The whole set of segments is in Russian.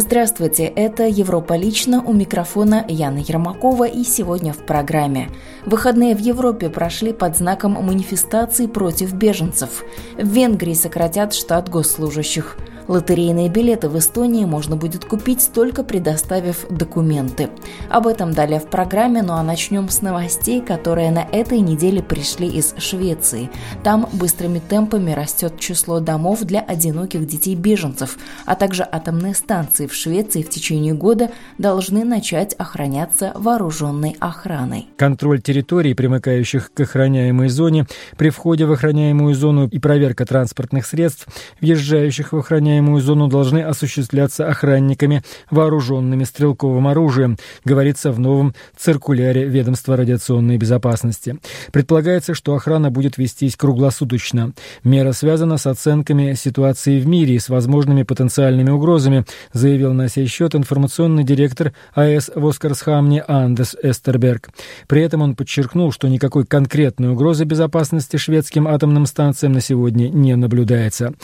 Здравствуйте, это «Европа лично» у микрофона Яна Ермакова и сегодня в программе. Выходные в Европе прошли под знаком манифестации против беженцев. В Венгрии сократят штат госслужащих. Лотерейные билеты в Эстонии можно будет купить только предоставив документы. Об этом далее в программе, ну а начнем с новостей, которые на этой неделе пришли из Швеции. Там быстрыми темпами растет число домов для одиноких детей-беженцев, а также атомные станции в Швеции в течение года должны начать охраняться вооруженной охраной. Контроль территорий, примыкающих к охраняемой зоне, при входе в охраняемую зону и проверка транспортных средств, въезжающих в охраняемую зону, должны осуществляться охранниками, вооруженными стрелковым оружием, говорится в новом циркуляре Ведомства радиационной безопасности. Предполагается, что охрана будет вестись круглосуточно. Мера связана с оценками ситуации в мире и с возможными потенциальными угрозами, заявил на сей счет информационный директор АЭС в Оскарсхамне Андес Эстерберг. При этом он подчеркнул, что никакой конкретной угрозы безопасности шведским атомным станциям на сегодня не наблюдается.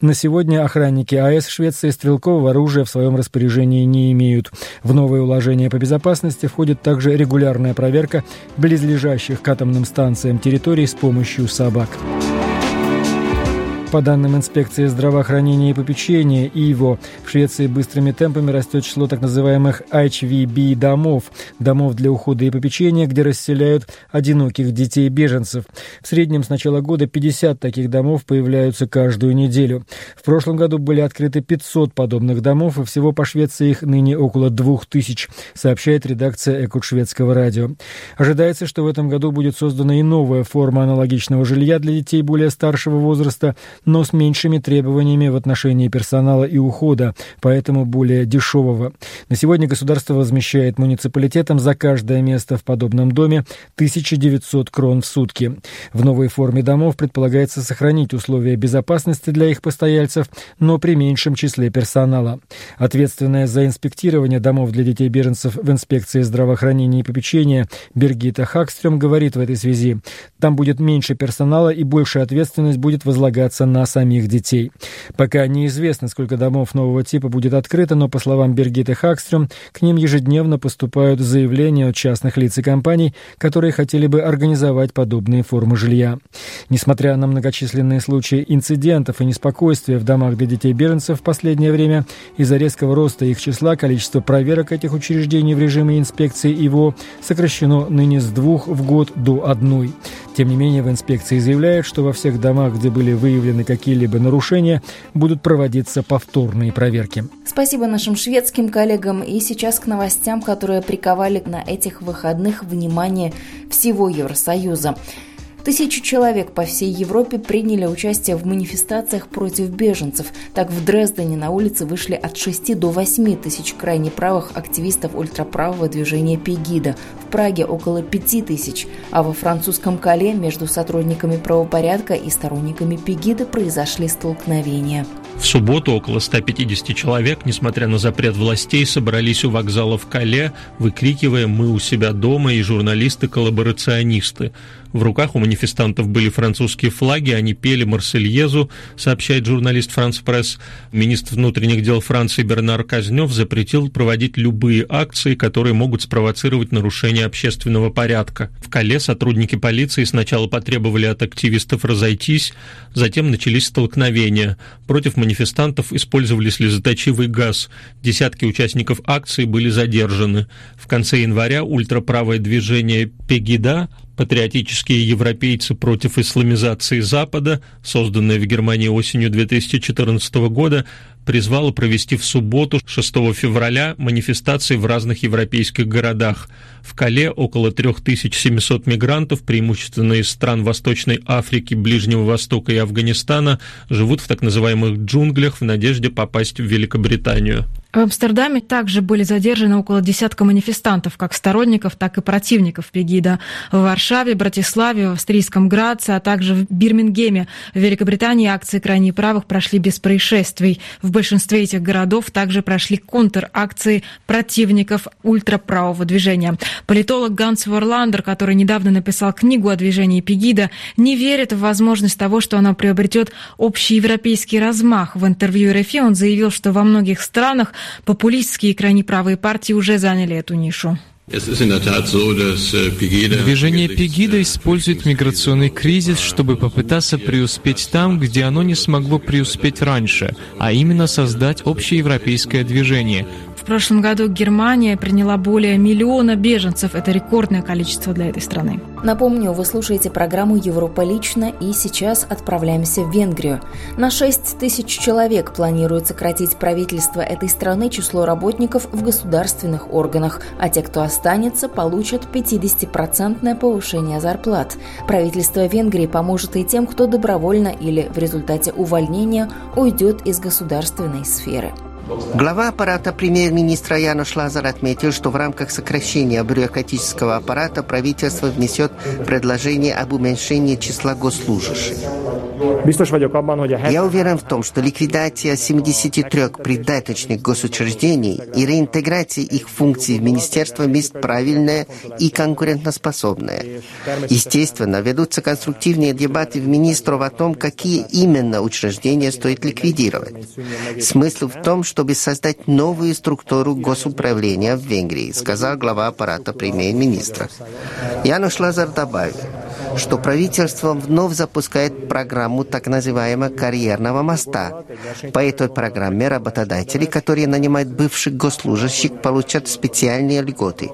На сегодня охранники АЭС Швеции стрелкового оружия в своем распоряжении не имеют. В новые уложения по безопасности входит также регулярная проверка близлежащих к атомным станциям территорий с помощью собак. По данным инспекции здравоохранения и попечения ИВО, в Швеции быстрыми темпами растет число так называемых HVB домов, домов для ухода и попечения, где расселяют одиноких детей-беженцев. В среднем с начала года 50 таких домов появляются каждую неделю. В прошлом году были открыты 500 подобных домов, и всего по Швеции их ныне около 2000, сообщает редакция Экут шведского радио. Ожидается, что в этом году будет создана и новая форма аналогичного жилья для детей более старшего возраста, но с меньшими требованиями в отношении персонала и ухода, поэтому более дешевого. На сегодня государство возмещает муниципалитетам за каждое место в подобном доме 1900 крон в сутки. В новой форме домов предполагается сохранить условия безопасности для их постояльцев, но при меньшем числе персонала. Ответственная за инспектирование домов для детей-беженцев в инспекции здравоохранения и попечения Бергита Хакстрем говорит в этой связи, там будет меньше персонала и большая ответственность будет возлагаться на самих детей. Пока неизвестно, сколько домов нового типа будет открыто, но, по словам Бергиты Хакстрем, к ним ежедневно поступают заявления от частных лиц и компаний, которые хотели бы организовать подобные формы жилья. Несмотря на многочисленные случаи инцидентов и неспокойствия в домах для детей-беженцев в последнее время, из-за резкого роста их числа количество проверок этих учреждений в режиме инспекции его сокращено ныне с двух в год до одной. Тем не менее, в инспекции заявляют, что во всех домах, где были выявлены какие-либо нарушения, будут проводиться повторные проверки. Спасибо нашим шведским коллегам. И сейчас к новостям, которые приковали на этих выходных внимание всего Евросоюза. Тысячи человек по всей Европе приняли участие в манифестациях против беженцев. Так в Дрездене на улице вышли от 6 до 8 тысяч крайне правых активистов ультраправого движения Пегида. В Праге около 5 тысяч. А во французском Кале между сотрудниками правопорядка и сторонниками Пегида произошли столкновения. В субботу около 150 человек, несмотря на запрет властей, собрались у вокзала в Кале, выкрикивая «Мы у себя дома» и журналисты-коллаборационисты. В руках у манифестантов были французские флаги, они пели «Марсельезу», сообщает журналист «Франс Пресс». Министр внутренних дел Франции Бернар Казнев запретил проводить любые акции, которые могут спровоцировать нарушение общественного порядка. В Кале сотрудники полиции сначала потребовали от активистов разойтись, затем начались столкновения. Против использовали слезоточивый газ. Десятки участников акции были задержаны. В конце января ультраправое движение «Пегида» патриотические европейцы против исламизации Запада, созданное в Германии осенью 2014 года, призвало провести в субботу 6 февраля манифестации в разных европейских городах. В Кале около 3700 мигрантов, преимущественно из стран Восточной Африки, Ближнего Востока и Афганистана, живут в так называемых джунглях в надежде попасть в Великобританию. В Амстердаме также были задержаны около десятка манифестантов, как сторонников, так и противников Пегида. В Варшаве, Братиславе, в австрийском Граце, а также в Бирмингеме, в Великобритании акции крайне правых прошли без происшествий. В большинстве этих городов также прошли контр-акции противников ультраправого движения. Политолог Ганс Варландер, который недавно написал книгу о движении Пегида, не верит в возможность того, что оно приобретет общий европейский размах. В интервью РФИ он заявил, что во многих странах Популистские крайне правые партии уже заняли эту нишу. Движение Пегида использует миграционный кризис, чтобы попытаться преуспеть там, где оно не смогло преуспеть раньше, а именно создать общеевропейское движение, в прошлом году Германия приняла более миллиона беженцев. Это рекордное количество для этой страны. Напомню, вы слушаете программу «Европа лично» и сейчас отправляемся в Венгрию. На 6 тысяч человек планируют сократить правительство этой страны число работников в государственных органах, а те, кто останется, получат 50% повышение зарплат. Правительство Венгрии поможет и тем, кто добровольно или в результате увольнения уйдет из государственной сферы. Глава аппарата премьер-министра Януш Лазар отметил, что в рамках сокращения бюрократического аппарата правительство внесет предложение об уменьшении числа госслужащих. Я уверен в том, что ликвидация 73 придаточных госучреждений и реинтеграция их функций в министерство есть правильная и конкурентоспособная. Естественно, ведутся конструктивные дебаты в министров о том, какие именно учреждения стоит ликвидировать. Смысл в том, чтобы создать новую структуру госуправления в Венгрии, сказал глава аппарата премьер-министра. Януш Лазар добавил, что правительство вновь запускает программу так называемого карьерного моста. По этой программе работодатели, которые нанимают бывших госслужащих, получат специальные льготы.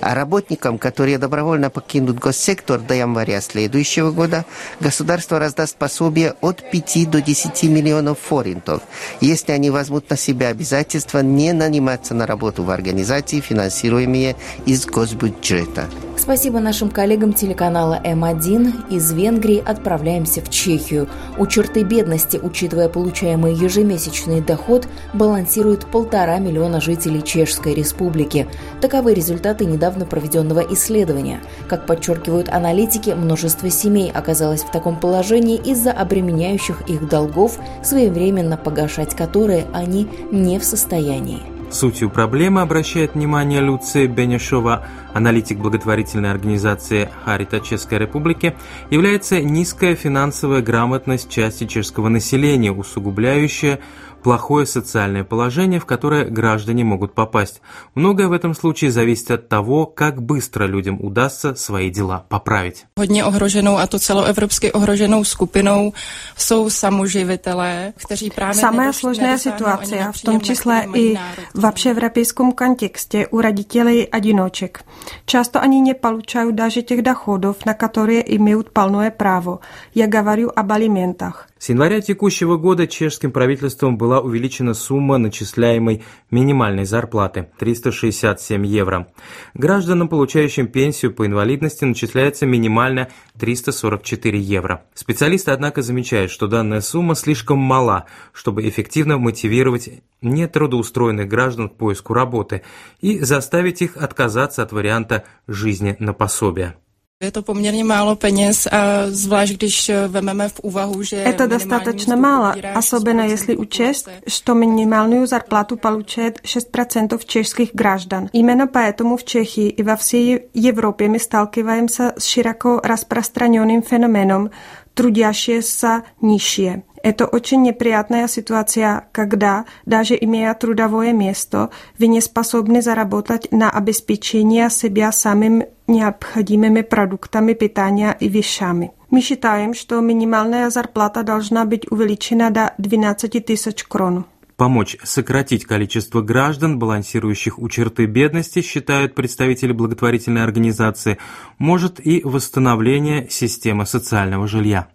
А работникам, которые добровольно покинут госсектор до января следующего года, государство раздаст пособие от 5 до 10 миллионов форинтов, если они возьмут на себя обязательство не наниматься на работу в организации, финансируемые из госбюджета. Спасибо нашим коллегам телеканала М1. Из Венгрии отправляемся в Чехию. У черты бедности, учитывая получаемый ежемесячный доход, балансирует полтора миллиона жителей Чешской Республики. Таковы результаты недавно проведенного исследования. Как подчеркивают аналитики, множество семей оказалось в таком положении из-за обременяющих их долгов, своевременно погашать которые они не в состоянии. Сутью проблемы обращает внимание Люция Бенешова, аналитик благотворительной организации «Харита Чешской Республики», является низкая финансовая грамотность части чешского населения, усугубляющая плохое социальное положение, в которое граждане могут попасть. Многое в этом случае зависит от того, как быстро людям удастся свои дела поправить. Hodně ohroženou a to celoevropsky ohroženou skupinou jsou samoživitelé, kteří právě Самая сложная ситуация, в том числе и в общеевропейском контексте у родителей одиночек. Часто они не получают даже тех доходов, на которые имеют полное право. Я говорю об алиментах. С января текущего года чешским правительством была увеличена сумма начисляемой минимальной зарплаты – 367 евро. Гражданам, получающим пенсию по инвалидности, начисляется минимально 344 евро. Специалисты, однако, замечают, что данная сумма слишком мала, чтобы эффективно мотивировать нетрудоустроенных граждан к поиску работы и заставить их отказаться от варианта жизни на пособие. Je to poměrně málo peněz, a zvlášť když vememe v úvahu, že... Это достаточно мало, особенно если учесть, что минимальную зарплату получает 6% чешских граждан. Именно поэтому в Чехии и во всей Европе мы сталкиваемся с широко распространенным феноменом трудящиеся нищие. Это очень неприятная ситуация, когда, даже имея трудовое место, вы не способны заработать на обеспечение себя самым необходимыми продуктами питания и вещами. Мы считаем, что минимальная зарплата должна быть увеличена до 12 тысяч крон. Помочь сократить количество граждан, балансирующих у черты бедности, считают представители благотворительной организации, может и восстановление системы социального жилья.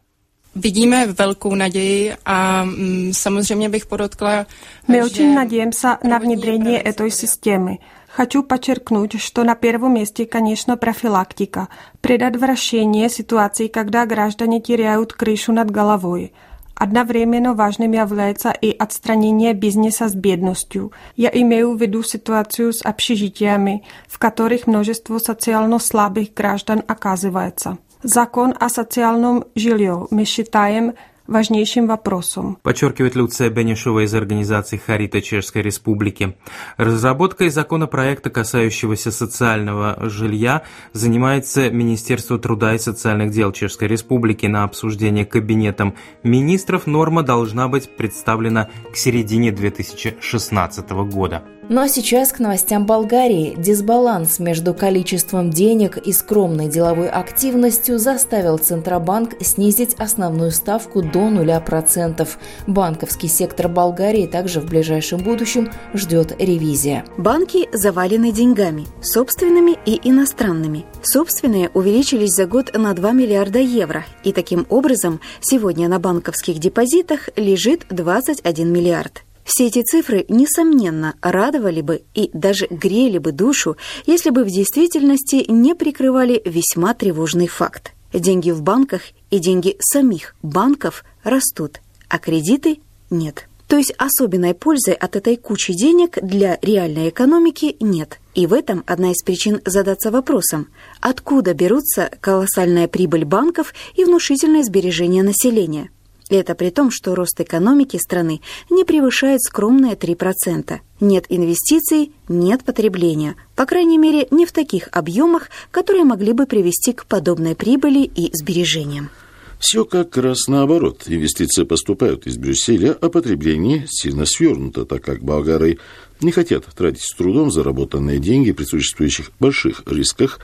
Vidíme velkou naději a samozřejmě bych podotkla, Мы очень надеемся на внедрение этой системы. Хочу подчеркнуть, что на первом месте, конечно, профилактика, предотвращение ситуаций, когда граждане теряют крышу над головой. Одновременно важным является и отстранение бизнеса с бедностью. Я имею в виду ситуацию с общежитиями, в которых множество социально слабых граждан оказывается. Закон о социальном жилье мы считаем важнейшим вопросом. Подчеркивает Люция Бенешова из организации Харита Чешской Республики. Разработкой законопроекта, касающегося социального жилья, занимается Министерство труда и социальных дел Чешской Республики. На обсуждение Кабинетом министров норма должна быть представлена к середине 2016 года. Ну а сейчас к новостям Болгарии. Дисбаланс между количеством денег и скромной деловой активностью заставил Центробанк снизить основную ставку до 0%. Банковский сектор Болгарии также в ближайшем будущем ждет ревизия. Банки завалены деньгами, собственными и иностранными. Собственные увеличились за год на 2 миллиарда евро, и таким образом сегодня на банковских депозитах лежит 21 миллиард. Все эти цифры, несомненно, радовали бы и даже грели бы душу, если бы в действительности не прикрывали весьма тревожный факт. Деньги в банках и деньги самих банков растут, а кредиты нет. То есть особенной пользы от этой кучи денег для реальной экономики нет. И в этом одна из причин задаться вопросом, откуда берутся колоссальная прибыль банков и внушительное сбережение населения. Это при том, что рост экономики страны не превышает скромные 3%. Нет инвестиций, нет потребления. По крайней мере, не в таких объемах, которые могли бы привести к подобной прибыли и сбережениям. Все как раз наоборот. Инвестиции поступают из Брюсселя, а потребление сильно свернуто, так как болгары не хотят тратить с трудом заработанные деньги при существующих больших рисках,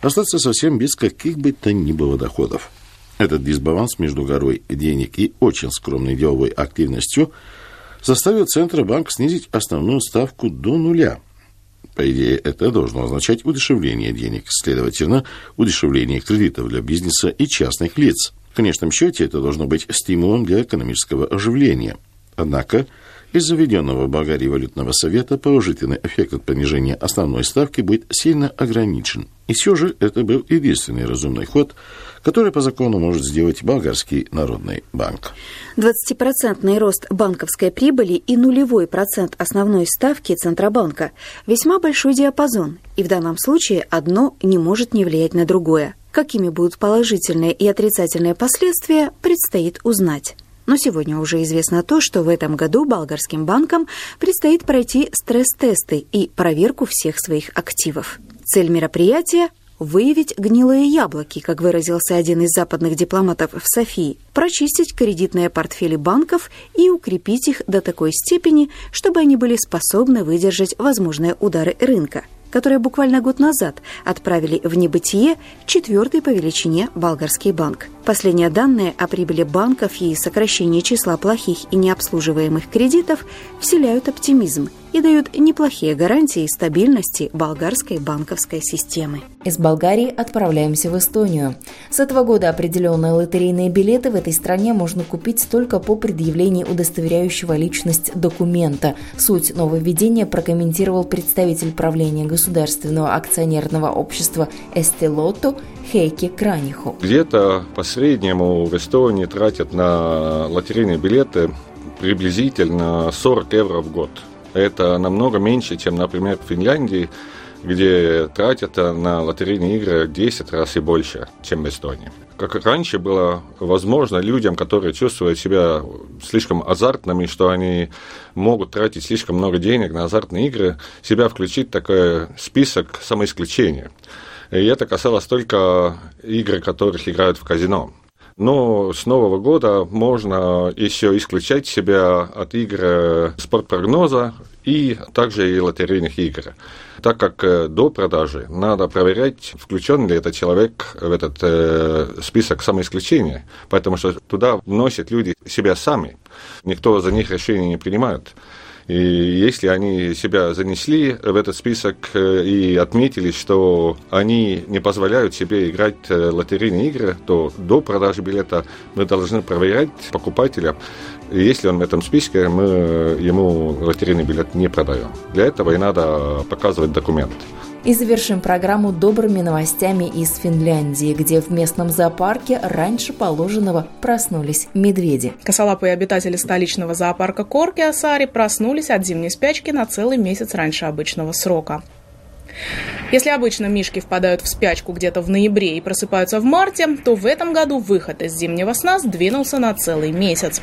остаться совсем без каких бы то ни было доходов. Этот дисбаланс между горой денег и очень скромной деловой активностью заставил Центробанк снизить основную ставку до нуля. По идее, это должно означать удешевление денег, следовательно, удешевление кредитов для бизнеса и частных лиц. В конечном счете это должно быть стимулом для экономического оживления. Однако, из заведенного в Болгарии валютного совета положительный эффект от понижения основной ставки будет сильно ограничен. И все же это был единственный разумный ход – который по закону может сделать Болгарский народный банк. 20% рост банковской прибыли и нулевой процент основной ставки Центробанка – весьма большой диапазон, и в данном случае одно не может не влиять на другое. Какими будут положительные и отрицательные последствия, предстоит узнать. Но сегодня уже известно то, что в этом году болгарским банкам предстоит пройти стресс-тесты и проверку всех своих активов. Цель мероприятия выявить гнилые яблоки, как выразился один из западных дипломатов в Софии, прочистить кредитные портфели банков и укрепить их до такой степени, чтобы они были способны выдержать возможные удары рынка – которые буквально год назад отправили в небытие четвертый по величине болгарский банк. Последние данные о прибыли банков и сокращении числа плохих и необслуживаемых кредитов вселяют оптимизм и дают неплохие гарантии стабильности болгарской банковской системы. Из Болгарии отправляемся в Эстонию. С этого года определенные лотерейные билеты в этой стране можно купить только по предъявлении удостоверяющего личность документа. Суть нововведения прокомментировал представитель правления государственного акционерного общества «Эстелото» Хейки Краниху. Где-то по среднему в Эстонии тратят на лотерейные билеты приблизительно 40 евро в год. Это намного меньше, чем, например, в Финляндии, где тратят на лотерейные игры 10 раз и больше, чем в Эстонии. Как раньше было возможно людям, которые чувствуют себя слишком азартными, что они могут тратить слишком много денег на азартные игры, себя включить в такой список самоисключения. И это касалось только игр, которых играют в казино. Но с нового года можно еще исключать себя от игр спортпрогноза и также и лотерейных игр. Так как э, до продажи надо проверять, включен ли этот человек в этот э, список самоисключения, потому что туда вносят люди себя сами. Никто за них решение не принимает. И если они себя занесли в этот список э, и отметили, что они не позволяют себе играть э, лотерейные игры, то до продажи билета мы должны проверять покупателя. Если он в этом списке, мы ему лотерейный билет не продаем. Для этого и надо показывать документ. И завершим программу добрыми новостями из Финляндии, где в местном зоопарке раньше положенного проснулись медведи. Косолапые обитатели столичного зоопарка Корки Асари проснулись от зимней спячки на целый месяц раньше обычного срока. Если обычно мишки впадают в спячку где-то в ноябре и просыпаются в марте, то в этом году выход из зимнего сна сдвинулся на целый месяц.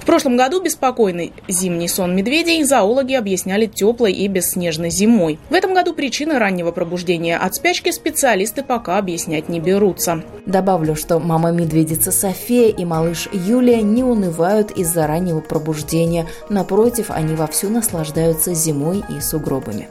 В прошлом году беспокойный зимний сон медведей зоологи объясняли теплой и бесснежной зимой. В этом году причины раннего пробуждения от спячки специалисты пока объяснять не берутся. Добавлю, что мама-медведица София и малыш Юлия не унывают из-за раннего пробуждения. Напротив, они вовсю наслаждаются зимой и сугробами.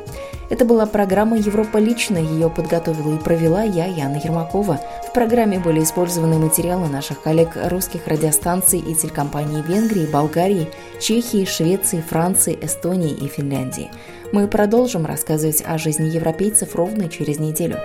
Это была программа «Европа лично». Ее подготовила и провела я, Яна Ермакова. В программе были использованы материалы наших коллег русских радиостанций и телекомпаний Венгрии, Болгарии, Чехии, Швеции, Франции, Эстонии и Финляндии. Мы продолжим рассказывать о жизни европейцев ровно через неделю.